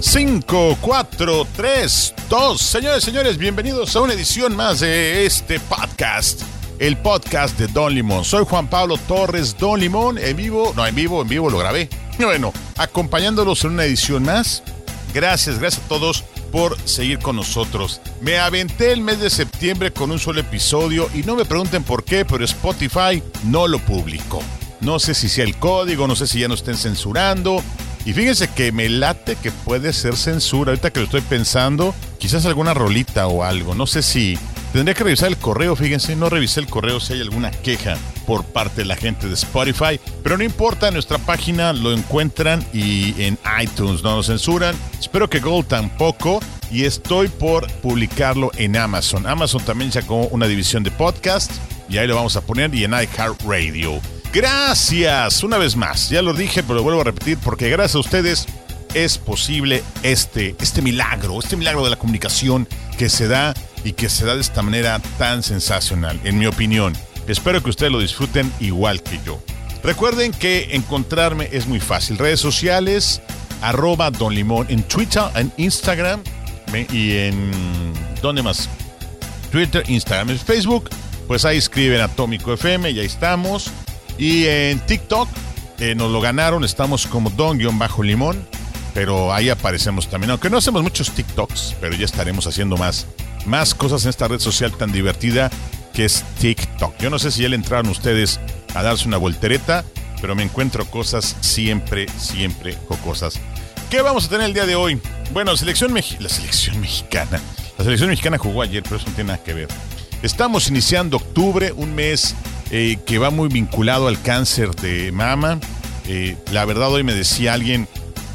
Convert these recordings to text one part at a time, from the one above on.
5, 4, 3, 2. Señores, señores, bienvenidos a una edición más de este podcast. El podcast de Don Limón. Soy Juan Pablo Torres, Don Limón, en vivo, no, en vivo, en vivo lo grabé. Bueno, acompañándolos en una edición más. Gracias, gracias a todos por seguir con nosotros. Me aventé el mes de septiembre con un solo episodio y no me pregunten por qué, pero Spotify no lo publicó. No sé si sea el código, no sé si ya no estén censurando. Y fíjense que me late que puede ser censura. Ahorita que lo estoy pensando, quizás alguna rolita o algo. No sé si tendría que revisar el correo. Fíjense, no revisé el correo si hay alguna queja por parte de la gente de Spotify. Pero no importa, nuestra página lo encuentran y en iTunes no lo censuran. Espero que Google tampoco. Y estoy por publicarlo en Amazon. Amazon también sacó una división de podcast. Y ahí lo vamos a poner. Y en iHeartRadio. Gracias, una vez más. Ya lo dije, pero lo vuelvo a repetir porque gracias a ustedes es posible este, este milagro, este milagro de la comunicación que se da y que se da de esta manera tan sensacional, en mi opinión. Espero que ustedes lo disfruten igual que yo. Recuerden que encontrarme es muy fácil. Redes sociales, arroba Don Limón en Twitter, en Instagram y en... ¿Dónde más? Twitter, Instagram y Facebook. Pues ahí escriben Atómico FM y ahí estamos. Y en TikTok eh, nos lo ganaron, estamos como don-limón, pero ahí aparecemos también. Aunque no hacemos muchos TikToks, pero ya estaremos haciendo más, más cosas en esta red social tan divertida que es TikTok. Yo no sé si ya le entraron ustedes a darse una voltereta, pero me encuentro cosas siempre, siempre cosas. ¿Qué vamos a tener el día de hoy? Bueno, selección la selección mexicana. La selección mexicana jugó ayer, pero eso no tiene nada que ver. Estamos iniciando octubre, un mes eh, que va muy vinculado al cáncer de mama. Eh, la verdad hoy me decía alguien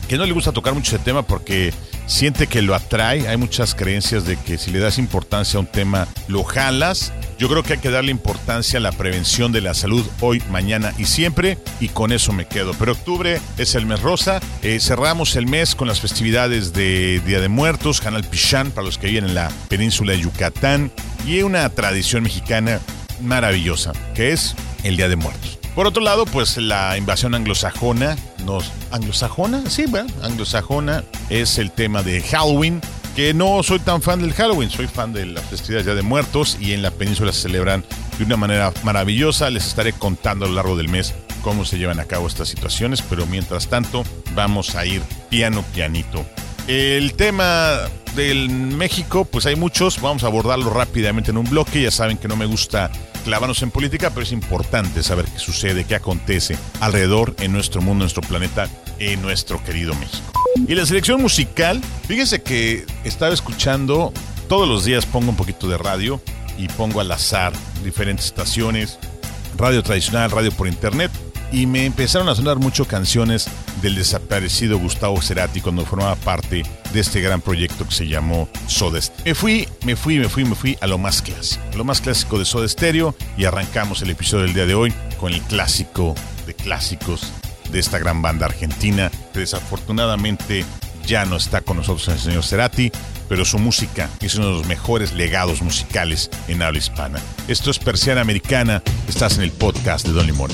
que no le gusta tocar mucho ese tema porque siente que lo atrae. Hay muchas creencias de que si le das importancia a un tema, lo jalas. Yo creo que hay que darle importancia a la prevención de la salud hoy, mañana y siempre, y con eso me quedo. Pero octubre es el mes rosa. Eh, cerramos el mes con las festividades de Día de Muertos, Canal Pichán para los que viven en la península de Yucatán, y una tradición mexicana maravillosa, que es el Día de Muertos. Por otro lado, pues la invasión anglosajona, nos, ¿anglosajona? Sí, bueno, anglosajona es el tema de Halloween, que no soy tan fan del Halloween, soy fan de las festividades Día de Muertos y en la península se celebran de una manera maravillosa. Les estaré contando a lo largo del mes cómo se llevan a cabo estas situaciones, pero mientras tanto vamos a ir piano pianito. El tema del México, pues hay muchos, vamos a abordarlo rápidamente en un bloque, ya saben que no me gusta clavarnos en política, pero es importante saber qué sucede, qué acontece alrededor en nuestro mundo, en nuestro planeta, en nuestro querido México. Y la selección musical, fíjense que estaba escuchando, todos los días pongo un poquito de radio y pongo al azar diferentes estaciones, radio tradicional, radio por internet, y me empezaron a sonar mucho canciones del desaparecido Gustavo Cerati cuando formaba parte de este gran proyecto que se llamó Soda Stereo. Me fui, me fui, me fui, me fui a lo más clásico, lo más clásico de Soda Stereo y arrancamos el episodio del día de hoy con el clásico de clásicos de esta gran banda argentina que desafortunadamente ya no está con nosotros el señor Cerati, pero su música es uno de los mejores legados musicales en habla hispana. Esto es Persiana Americana, estás en el podcast de Don Limón.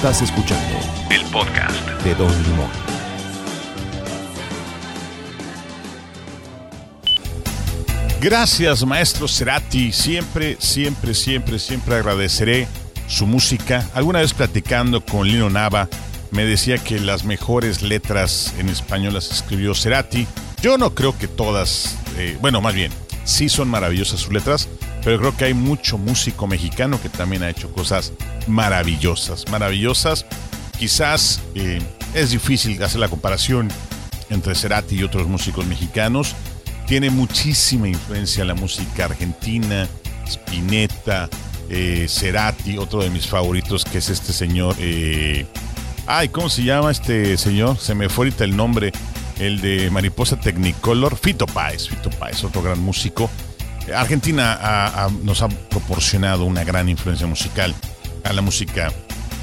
Estás escuchando el podcast de Don Limón. Gracias, maestro Cerati. Siempre, siempre, siempre, siempre agradeceré su música. Alguna vez platicando con Lino Nava, me decía que las mejores letras en español las escribió Cerati. Yo no creo que todas, eh, bueno, más bien, sí son maravillosas sus letras, pero creo que hay mucho músico mexicano que también ha hecho cosas maravillosas, maravillosas. Quizás eh, es difícil hacer la comparación entre Cerati y otros músicos mexicanos. Tiene muchísima influencia la música argentina, Spinetta, eh, Cerati, otro de mis favoritos que es este señor. Eh, ay, ¿cómo se llama este señor? Se me fue ahorita el nombre. El de Mariposa Technicolor, Fito Páez, Fito Páez, otro gran músico. Argentina nos ha proporcionado una gran influencia musical a la música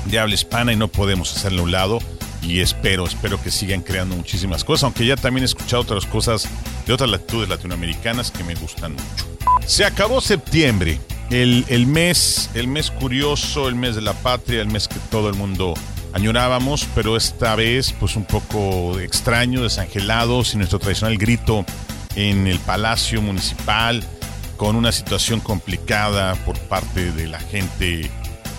de habla hispana y no podemos hacerle a un lado y espero, espero que sigan creando muchísimas cosas, aunque ya también he escuchado otras cosas de otras latitudes latinoamericanas que me gustan mucho. Se acabó septiembre, el, el, mes, el mes curioso, el mes de la patria, el mes que todo el mundo añorábamos, pero esta vez pues un poco extraño, desangelado, sin nuestro tradicional grito en el Palacio Municipal, con una situación complicada por parte de la gente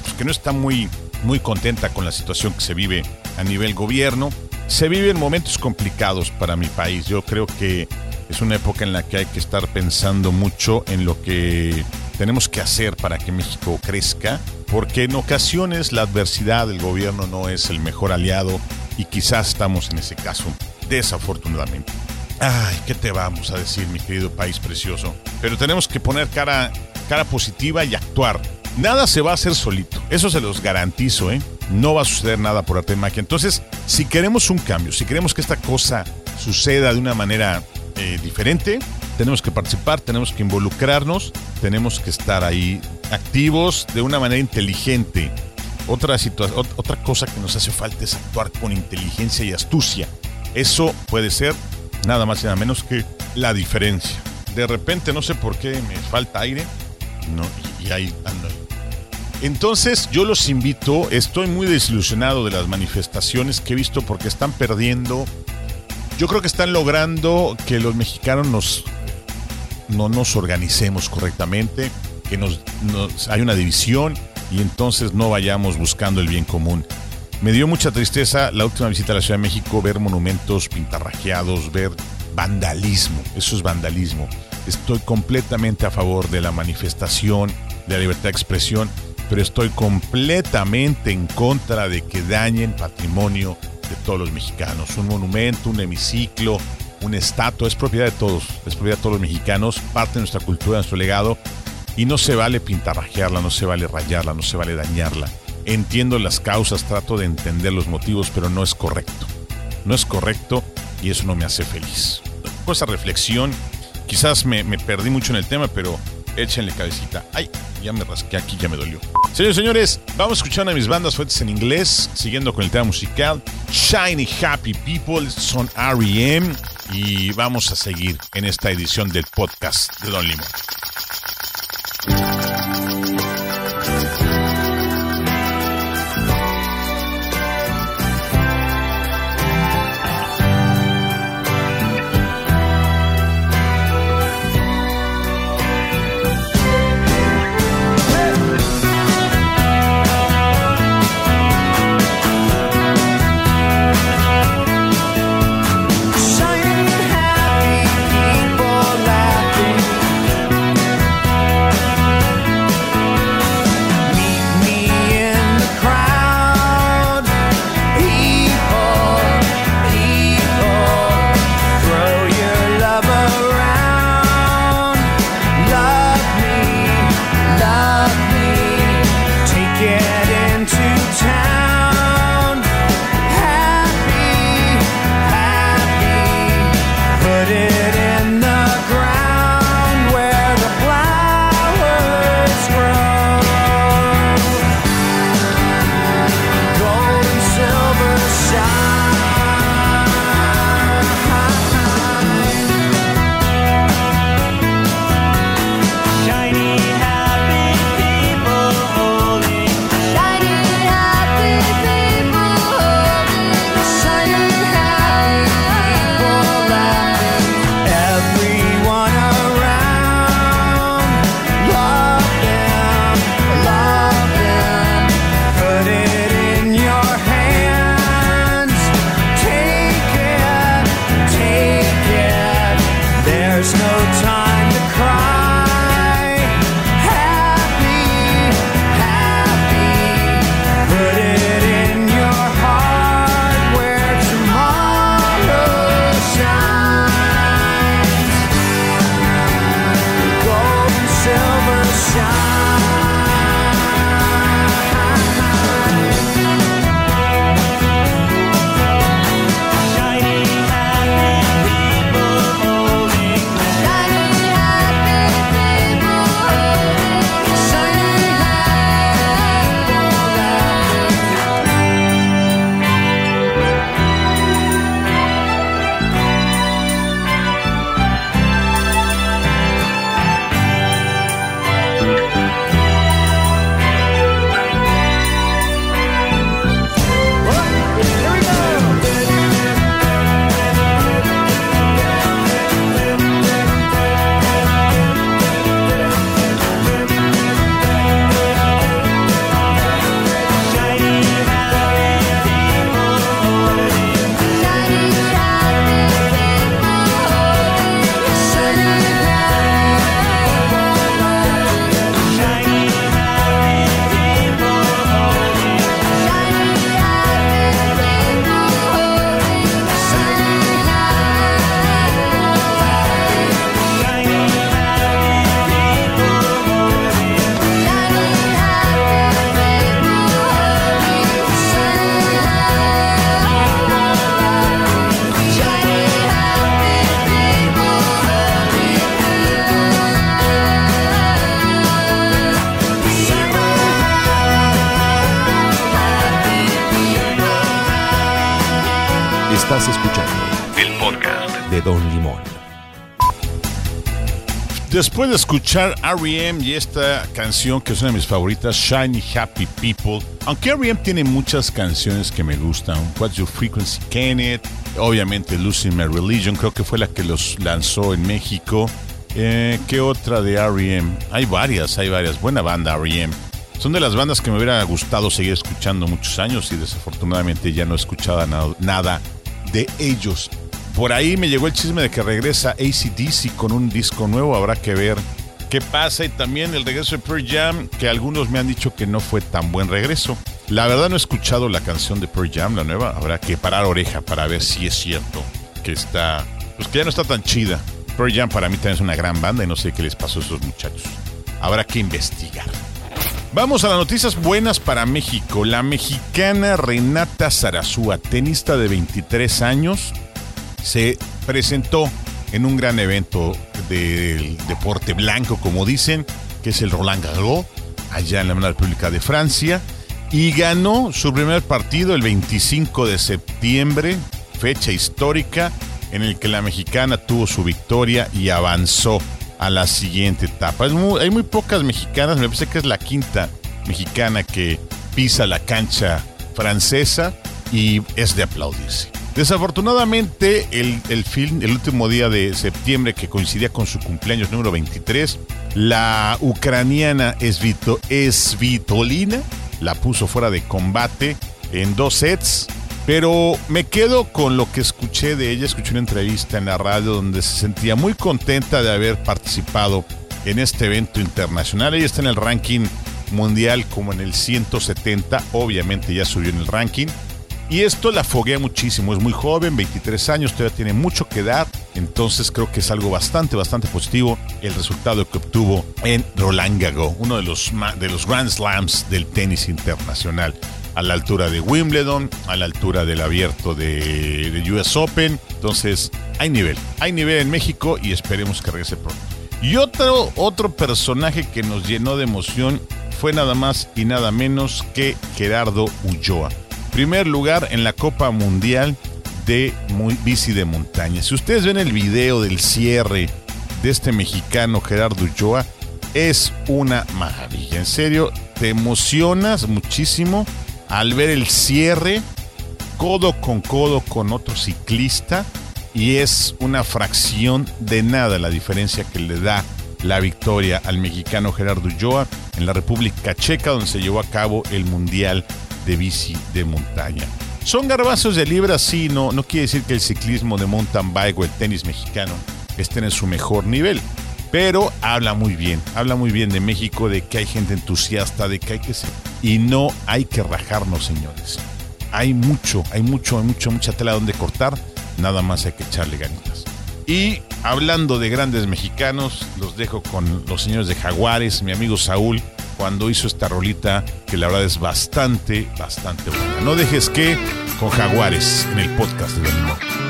pues, que no está muy, muy contenta con la situación que se vive a nivel gobierno. Se viven momentos complicados para mi país. Yo creo que es una época en la que hay que estar pensando mucho en lo que tenemos que hacer para que México crezca, porque en ocasiones la adversidad del gobierno no es el mejor aliado y quizás estamos en ese caso, desafortunadamente. Ay, ¿qué te vamos a decir, mi querido país precioso? Pero tenemos que poner cara, cara positiva y actuar. Nada se va a hacer solito, eso se los garantizo, ¿eh? No va a suceder nada por arte de magia. Entonces, si queremos un cambio, si queremos que esta cosa suceda de una manera eh, diferente, tenemos que participar, tenemos que involucrarnos, tenemos que estar ahí activos de una manera inteligente. Otra, otra cosa que nos hace falta es actuar con inteligencia y astucia. Eso puede ser nada más y nada menos que la diferencia. De repente no sé por qué me falta aire. No, y, ahí ando. Entonces yo los invito, estoy muy desilusionado de las manifestaciones que he visto porque están perdiendo. Yo creo que están logrando que los mexicanos nos, no nos organicemos correctamente, que nos hay una división y entonces no vayamos buscando el bien común. Me dio mucha tristeza la última visita a la Ciudad de México ver monumentos pintarrajeados, ver vandalismo. Eso es vandalismo. Estoy completamente a favor de la manifestación, de la libertad de expresión, pero estoy completamente en contra de que dañen patrimonio de todos los mexicanos. Un monumento, un hemiciclo, un estatua es propiedad de todos, es propiedad de todos los mexicanos, parte de nuestra cultura, de nuestro legado, y no se vale pintarrajearla, no se vale rayarla, no se vale dañarla. Entiendo las causas, trato de entender los motivos, pero no es correcto. No es correcto y eso no me hace feliz. Con esa reflexión, quizás me, perdí mucho en el tema, pero échenle cabecita. Ay, ya me rasqué aquí, ya me dolió. Señores, señores, vamos a escuchar una de mis bandas fuertes en inglés, siguiendo con el tema musical. Shiny Happy People son REM y vamos a seguir en esta edición del podcast de Don Limón. El podcast de Don Limón. Después de escuchar R.E.M. y esta canción que es una de mis favoritas, Shiny Happy People, aunque R.E.M. tiene muchas canciones que me gustan, What's Your Frequency Kenneth, obviamente Losing My Religion, creo que fue la que los lanzó en México. Eh, ¿Qué otra de R.E.M.? Hay varias, hay varias. Buena banda R.E.M. Son de las bandas que me hubiera gustado seguir escuchando muchos años y desafortunadamente ya no he escuchado nada de ellos. Por ahí me llegó el chisme de que regresa ACDC con un disco nuevo, habrá que ver qué pasa y también el regreso de Pearl Jam, que algunos me han dicho que no fue tan buen regreso. La verdad no he escuchado la canción de Pearl Jam, la nueva, habrá que parar oreja para ver si es cierto que está, pues que ya no está tan chida. Pearl Jam para mí también es una gran banda y no sé qué les pasó a esos muchachos. Habrá que investigar. Vamos a las noticias buenas para México. La mexicana Renata Zarazúa, tenista de 23 años, se presentó en un gran evento del deporte blanco, como dicen, que es el Roland Garros, allá en la República de Francia, y ganó su primer partido el 25 de septiembre, fecha histórica en el que la mexicana tuvo su victoria y avanzó a la siguiente etapa. hay muy pocas mexicanas, me parece que es la quinta mexicana que pisa la cancha francesa y es de aplaudirse. Desafortunadamente, el, film, el último día de septiembre, que coincidía con su cumpleaños número 23, la ucraniana Svitolina la puso fuera de combate en dos sets. Pero me quedo con lo que escuché de ella. Escuché una entrevista en la radio donde se sentía muy contenta de haber participado en este evento internacional. Ella está en el ranking mundial como en el 170. Obviamente ya subió en el ranking. Y esto la foguea muchísimo, es muy joven, 23 años, todavía tiene mucho que dar, entonces creo que es algo bastante, bastante positivo el resultado que obtuvo en Roland Garros, uno de los, de los Grand Slams del tenis internacional, a la altura de Wimbledon, a la altura del abierto de, de US Open, entonces hay nivel, hay nivel en México y esperemos que regrese pronto. Y otro, otro personaje que nos llenó de emoción fue nada más y nada menos que Gerardo Ulloa primer lugar en la Copa Mundial de bici de montaña. Si ustedes ven el video del cierre de este mexicano Gerardo Ulloa, es una maravilla. En serio, te emocionas muchísimo al ver el cierre codo con codo con otro ciclista y es una fracción de nada la diferencia que le da la victoria al mexicano Gerardo Ulloa en la República Checa donde se llevó a cabo el Mundial de bici de montaña. Son garbazos de libra, sí, no, no quiere decir que el ciclismo de mountain bike o el tenis mexicano estén en su mejor nivel, pero habla muy bien, habla muy bien de México, de que hay gente entusiasta, de que hay que ser. Y no hay que rajarnos, señores. Hay mucho, hay mucho, hay mucho, mucha tela donde cortar, nada más hay que echarle ganitas. Y hablando de grandes mexicanos, los dejo con los señores de Jaguares, mi amigo Saúl, cuando hizo esta rolita que la verdad es bastante, bastante buena. No dejes que con Jaguares en el podcast de Domingo.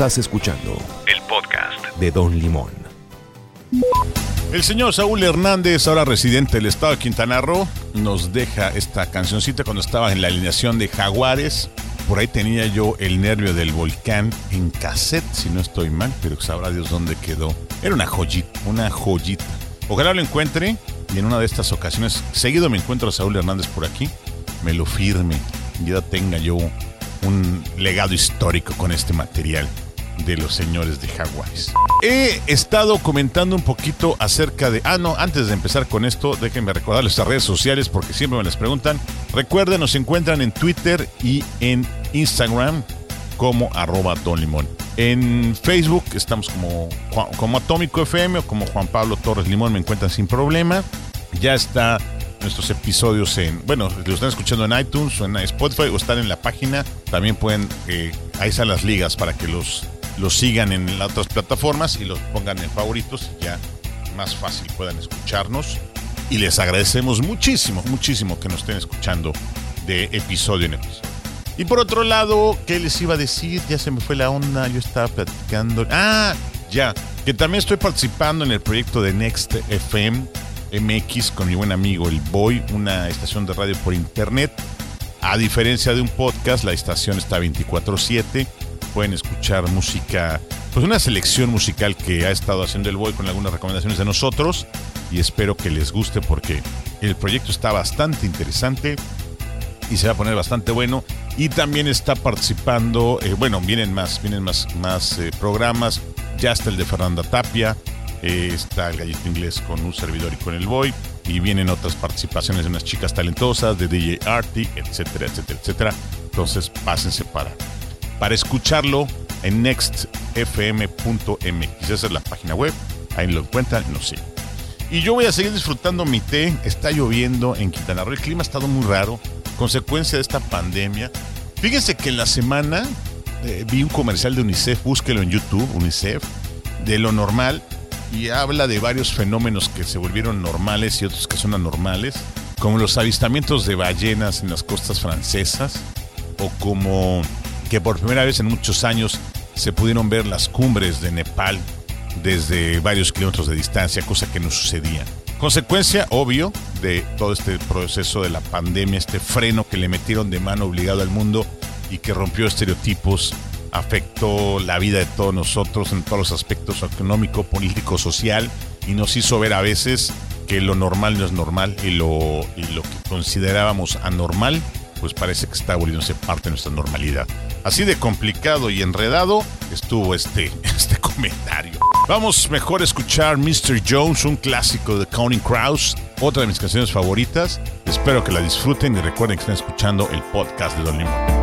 Estás escuchando el podcast de Don Limón. El señor Saúl Hernández, ahora residente del estado de Quintana Roo, nos deja esta cancioncita cuando estaba en la alineación de Jaguares. Por ahí tenía yo el nervio del volcán en cassette, si no estoy mal, pero sabrá Dios dónde quedó. Era una joyita, una joyita. Ojalá lo encuentre y en una de estas ocasiones, seguido me encuentro a Saúl Hernández por aquí, me lo firme y ya tenga yo un legado histórico con este material de los señores de Jaguares. He estado comentando un poquito acerca de... Ah, no, antes de empezar con esto, déjenme recordar nuestras redes sociales porque siempre me las preguntan. Recuerden, nos encuentran en Twitter y en Instagram como arroba Don Limón. En Facebook estamos como, como Atómico FM o como Juan Pablo Torres Limón, me encuentran sin problema. Ya está nuestros episodios en, bueno, lo están escuchando en iTunes o en Spotify o están en la página. También pueden, eh, ahí están las ligas para que los los sigan en las otras plataformas y los pongan en favoritos y ya más fácil puedan escucharnos. Y les agradecemos muchísimo, muchísimo que nos estén escuchando de episodio en episodio. Y por otro lado, ¿qué les iba a decir? Ya se me fue la onda, yo estaba platicando. Ah, ya, que también estoy participando en el proyecto de Next FM MX con mi buen amigo El Boy, una estación de radio por internet. A diferencia de un podcast, la estación está 24/7 pueden escuchar música, pues una selección musical que ha estado haciendo el Boy con algunas recomendaciones de nosotros y espero que les guste porque el proyecto está bastante interesante y se va a poner bastante bueno y también está participando, eh, bueno, vienen más, vienen más, más eh, programas, ya está el de Fernanda Tapia, eh, está el gallito inglés con un servidor y con el Boy y vienen otras participaciones de unas chicas talentosas, de DJ Arty, etcétera, etcétera, etcétera. Entonces pásense para para escucharlo en nextfm.mx. Esa es la página web. Ahí lo encuentran, no sé. Y yo voy a seguir disfrutando mi té. Está lloviendo en Quintana Roo. El clima ha estado muy raro. Consecuencia de esta pandemia. Fíjense que en la semana eh, vi un comercial de UNICEF. Búsquelo en YouTube, UNICEF. De lo normal. Y habla de varios fenómenos que se volvieron normales y otros que son anormales. Como los avistamientos de ballenas en las costas francesas. O como que por primera vez en muchos años se pudieron ver las cumbres de Nepal desde varios kilómetros de distancia, cosa que no sucedía. Consecuencia, obvio, de todo este proceso de la pandemia, este freno que le metieron de mano obligado al mundo y que rompió estereotipos, afectó la vida de todos nosotros en todos los aspectos económico, político, social y nos hizo ver a veces que lo normal no es normal y lo, y lo que considerábamos anormal, pues parece que está volviéndose parte de nuestra normalidad. Así de complicado y enredado estuvo este, este comentario. Vamos mejor a escuchar Mr. Jones, un clásico de Counting Crows, otra de mis canciones favoritas. Espero que la disfruten y recuerden que están escuchando el podcast de Don Limón.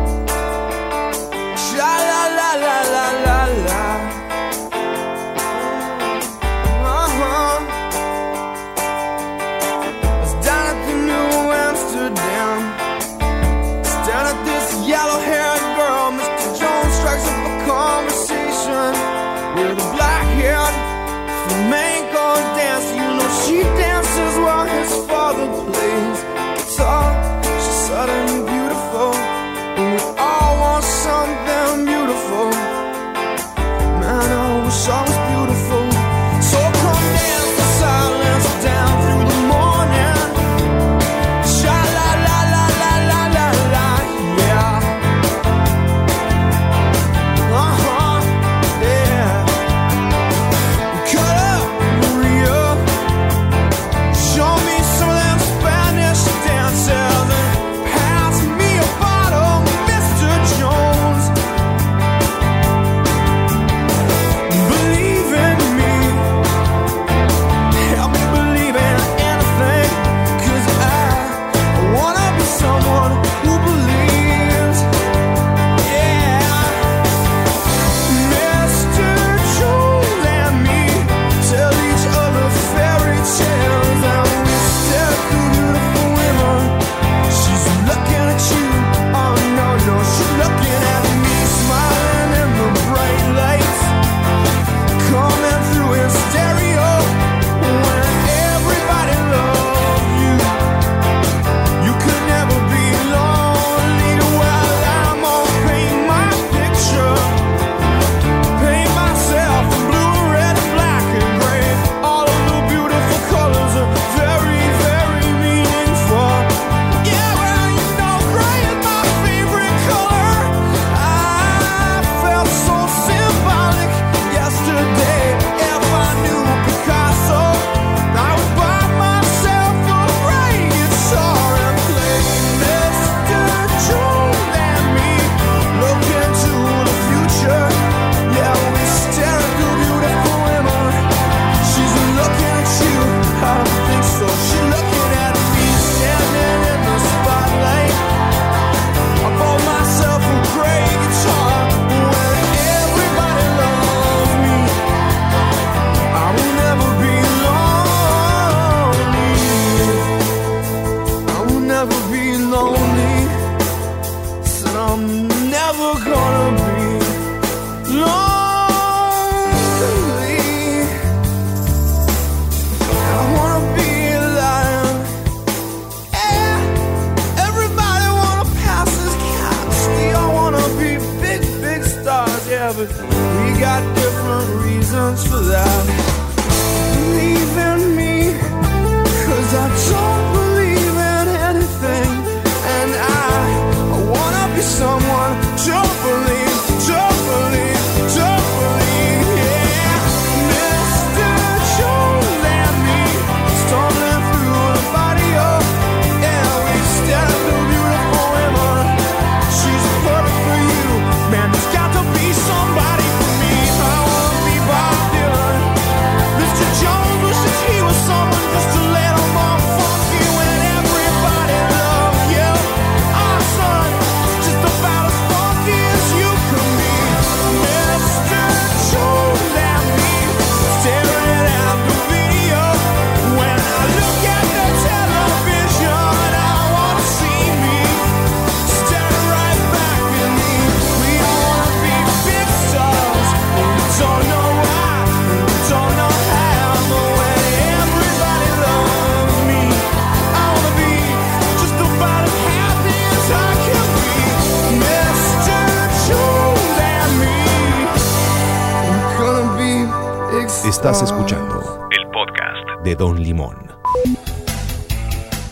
Don Limón.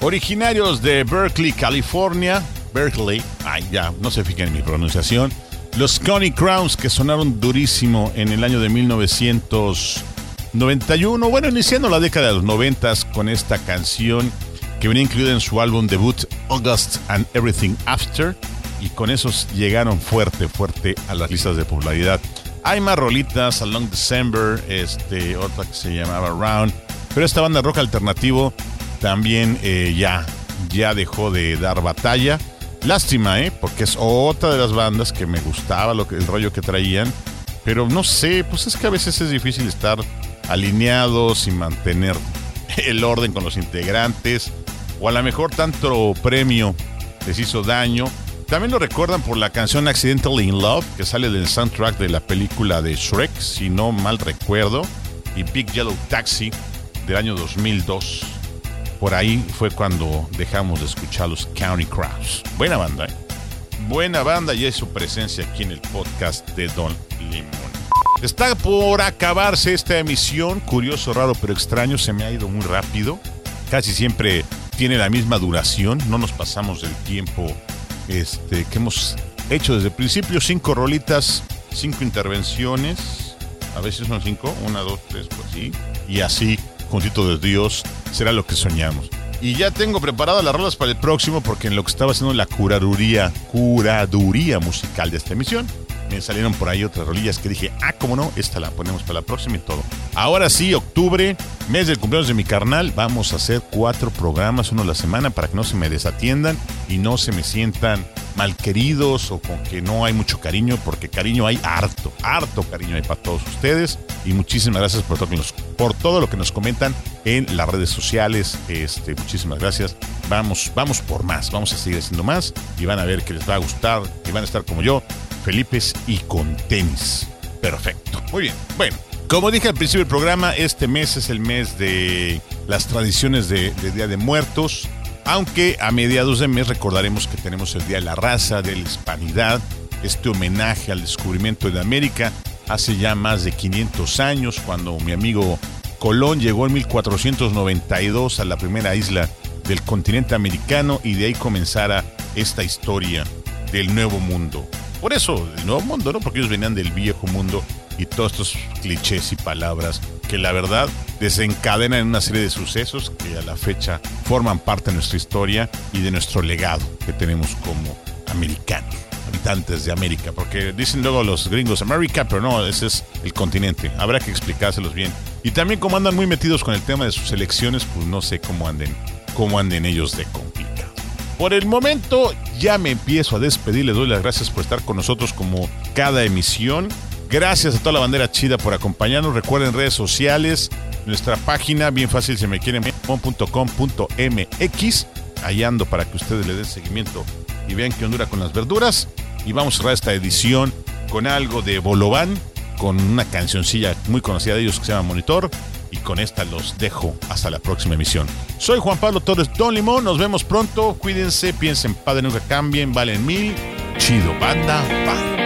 Originarios de Berkeley, California, Berkeley, ay ya, no se fijen en mi pronunciación, los Coney Crowns que sonaron durísimo en el año de 1991, bueno, iniciando la década de los 90 con esta canción que venía incluida en su álbum debut August and Everything After y con esos llegaron fuerte, fuerte a las listas de popularidad. Hay más rolitas, Along December, este, otra que se llamaba Round, pero esta banda rock alternativo también eh, ya, ya dejó de dar batalla. Lástima, ¿eh? Porque es otra de las bandas que me gustaba lo que, el rollo que traían. Pero no sé, pues es que a veces es difícil estar alineados y mantener el orden con los integrantes. O a lo mejor tanto premio les hizo daño. También lo recuerdan por la canción Accidentally in Love, que sale del soundtrack de la película de Shrek, si no mal recuerdo. Y Big Yellow Taxi del año 2002. Por ahí fue cuando dejamos de escuchar los County Crowds. Buena banda, ¿eh? Buena banda y es su presencia aquí en el podcast de Don Limón. Está por acabarse esta emisión, curioso, raro, pero extraño, se me ha ido muy rápido. Casi siempre tiene la misma duración, no nos pasamos del tiempo este, que hemos hecho desde el principio. Cinco rolitas, cinco intervenciones, a veces son cinco, una, dos, tres, pues sí. Y así, juntito de Dios, será lo que soñamos. Y ya tengo preparadas las rolas para el próximo porque en lo que estaba haciendo la curaduría, curaduría musical de esta emisión, me salieron por ahí otras rolillas que dije, ah, cómo no, esta la ponemos para la próxima y todo. Ahora sí, octubre, mes del cumpleaños de mi carnal, vamos a hacer cuatro programas, uno a la semana, para que no se me desatiendan y no se me sientan malqueridos o con que no hay mucho cariño, porque cariño hay harto, harto cariño hay para todos ustedes. Y muchísimas gracias por todo, por todo lo que nos comentan en las redes sociales. Este, muchísimas gracias. Vamos, vamos por más, vamos a seguir haciendo más y van a ver que les va a gustar y van a estar como yo, Felipes y con tenis. Perfecto. Muy bien. Bueno, como dije al principio del programa, este mes es el mes de las tradiciones de Día de Muertos. Aunque a mediados de mes recordaremos que tenemos el Día de la Raza, de la Hispanidad, este homenaje al descubrimiento de América hace ya más de 500 años, cuando mi amigo Colón llegó en 1492 a la primera isla del continente americano y de ahí comenzara esta historia del Nuevo Mundo. Por eso, el Nuevo Mundo, ¿no? Porque ellos venían del viejo mundo y todos estos clichés y palabras que la verdad desencadenan una serie de sucesos que a la fecha forman parte de nuestra historia y de nuestro legado que tenemos como americanos, habitantes de América, porque dicen luego los gringos América, pero no, ese es el continente, habrá que explicárselos bien. Y también como andan muy metidos con el tema de sus elecciones, pues no sé cómo anden, cómo anden ellos de complicado. Por el momento ya me empiezo a despedir, les doy las gracias por estar con nosotros como cada emisión. Gracias a toda la bandera chida por acompañarnos. Recuerden redes sociales, nuestra página, bien fácil si me quieren, .com.mx. Ahí ando para que ustedes le den seguimiento y vean qué ondura con las verduras. Y vamos a cerrar esta edición con algo de Bolobán, con una cancioncilla muy conocida de ellos que se llama Monitor. Y con esta los dejo hasta la próxima emisión. Soy Juan Pablo Torres Don Limón. Nos vemos pronto. Cuídense, piensen, padre, nunca cambien, valen mil. Chido, banda, bye.